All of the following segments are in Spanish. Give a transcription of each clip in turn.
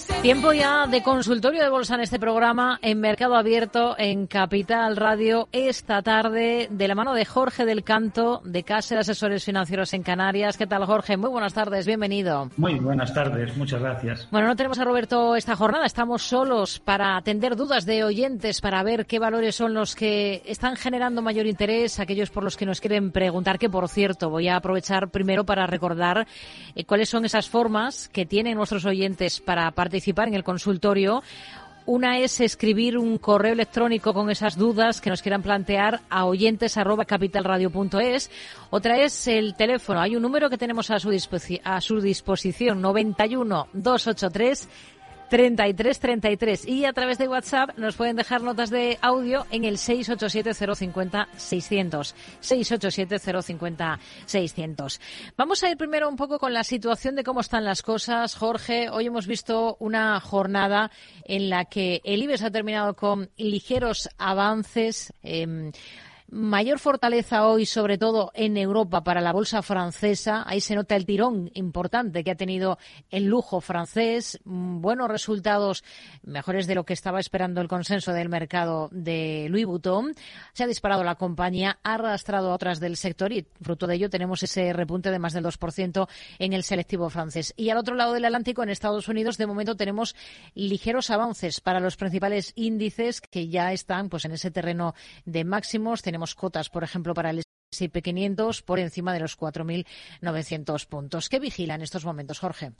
say Tiempo ya de consultorio de bolsa en este programa en Mercado Abierto en Capital Radio esta tarde de la mano de Jorge del Canto de Casa de Asesores Financieros en Canarias. ¿Qué tal Jorge? Muy buenas tardes, bienvenido. Muy buenas tardes, muchas gracias. Bueno, no tenemos a Roberto esta jornada, estamos solos para atender dudas de oyentes, para ver qué valores son los que están generando mayor interés, aquellos por los que nos quieren preguntar, que por cierto voy a aprovechar primero para recordar eh, cuáles son esas formas que tienen nuestros oyentes para participar en el consultorio. Una es escribir un correo electrónico con esas dudas que nos quieran plantear a oyentes capitalradio.es. Otra es el teléfono. Hay un número que tenemos a su, a su disposición, 91 283 3333 y a través de WhatsApp nos pueden dejar notas de audio en el 687-050-600. 687-050-600. Vamos a ir primero un poco con la situación de cómo están las cosas. Jorge, hoy hemos visto una jornada en la que el IBEX ha terminado con ligeros avances. Eh, Mayor fortaleza hoy, sobre todo en Europa, para la bolsa francesa. Ahí se nota el tirón importante que ha tenido el lujo francés. Mm, buenos resultados, mejores de lo que estaba esperando el consenso del mercado de Louis Vuitton. Se ha disparado la compañía, ha arrastrado a otras del sector y fruto de ello tenemos ese repunte de más del 2% en el selectivo francés. Y al otro lado del Atlántico, en Estados Unidos, de momento tenemos ligeros avances para los principales índices que ya están pues en ese terreno de máximos. Tenemos cotas, por ejemplo, para el S&P 500 por encima de los 4.900 puntos. ¿Qué vigila en estos momentos, Jorge?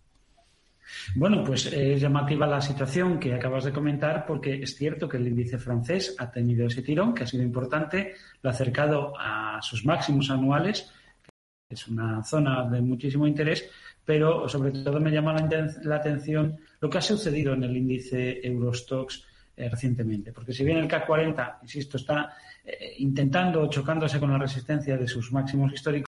Bueno, pues es llamativa la situación que acabas de comentar porque es cierto que el índice francés ha tenido ese tirón que ha sido importante, lo ha acercado a sus máximos anuales, que es una zona de muchísimo interés, pero sobre todo me llama la, atención lo que ha sucedido en el índice Eurostox eh, recientemente, porque si bien el CAC 40, insisto, está eh, intentando chocándose con la resistencia de sus máximos históricos.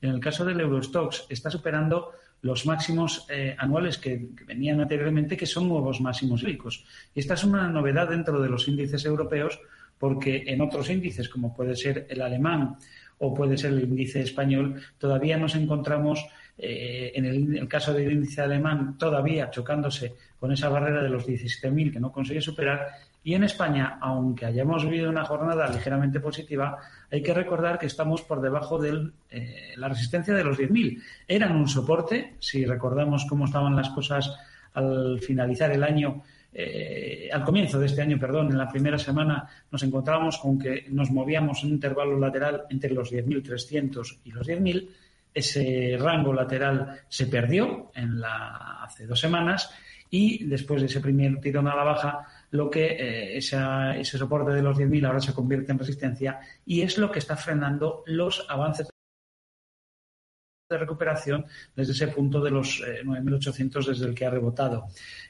En el caso del Eurostox está superando los máximos eh, anuales que, venían anteriormente, que son nuevos máximos históricos. Y esta es una novedad dentro de los índices europeos, porque en otros índices, como puede ser el alemán o puede ser el índice español, todavía nos encontramos, eh, en, el, caso del índice alemán, todavía chocándose con esa barrera de los 17.000 que no consigue superar y en España, aunque hayamos vivido una jornada ligeramente positiva, hay que recordar que estamos por debajo de eh, la resistencia de los 10.000. Eran un soporte, si recordamos cómo estaban las cosas al finalizar el año, eh, al comienzo de este año, perdón, en la primera semana nos encontrábamos con que nos movíamos en un intervalo lateral entre los 10.300 y los 10.000. Ese rango lateral se perdió en la, hace dos semanas y después de ese primer tirón a la baja lo que eh, ese soporte de los 10.000 ahora se convierte en resistencia y es lo que está frenando los avances de recuperación desde ese punto de los 9.800 eh, desde el que ha rebotado.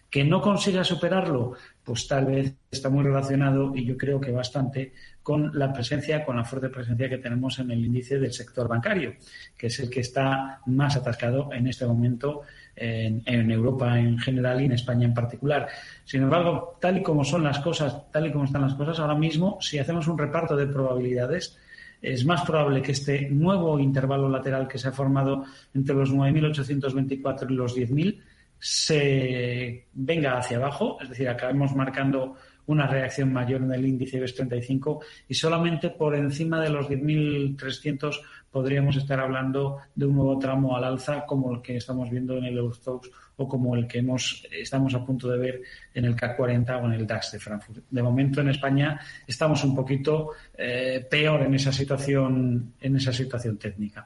Que no consiga superarlo, pues tal vez está muy relacionado y yo creo que bastante con la presencia, con la fuerte presencia que tenemos en el índice del sector bancario, que es el que está más atascado en este momento en, Europa en general y en España en particular. Sin embargo, tal y como son las cosas, tal y como están las cosas ahora mismo, si hacemos un reparto de probabilidades, es más probable que este nuevo intervalo lateral que se ha formado entre los 9.824 y los 10.000 se venga hacia abajo, es decir, acabemos marcando una reacción mayor en el índice IBEX 35 y solamente por encima de los 10.300 podríamos estar hablando de un nuevo tramo al alza como el que estamos viendo en el Eurostox o como el que hemos, estamos a punto de ver en el CAC 40 o en el DAX de Frankfurt. De momento en España estamos un poquito eh, peor en esa situación, en esa situación técnica.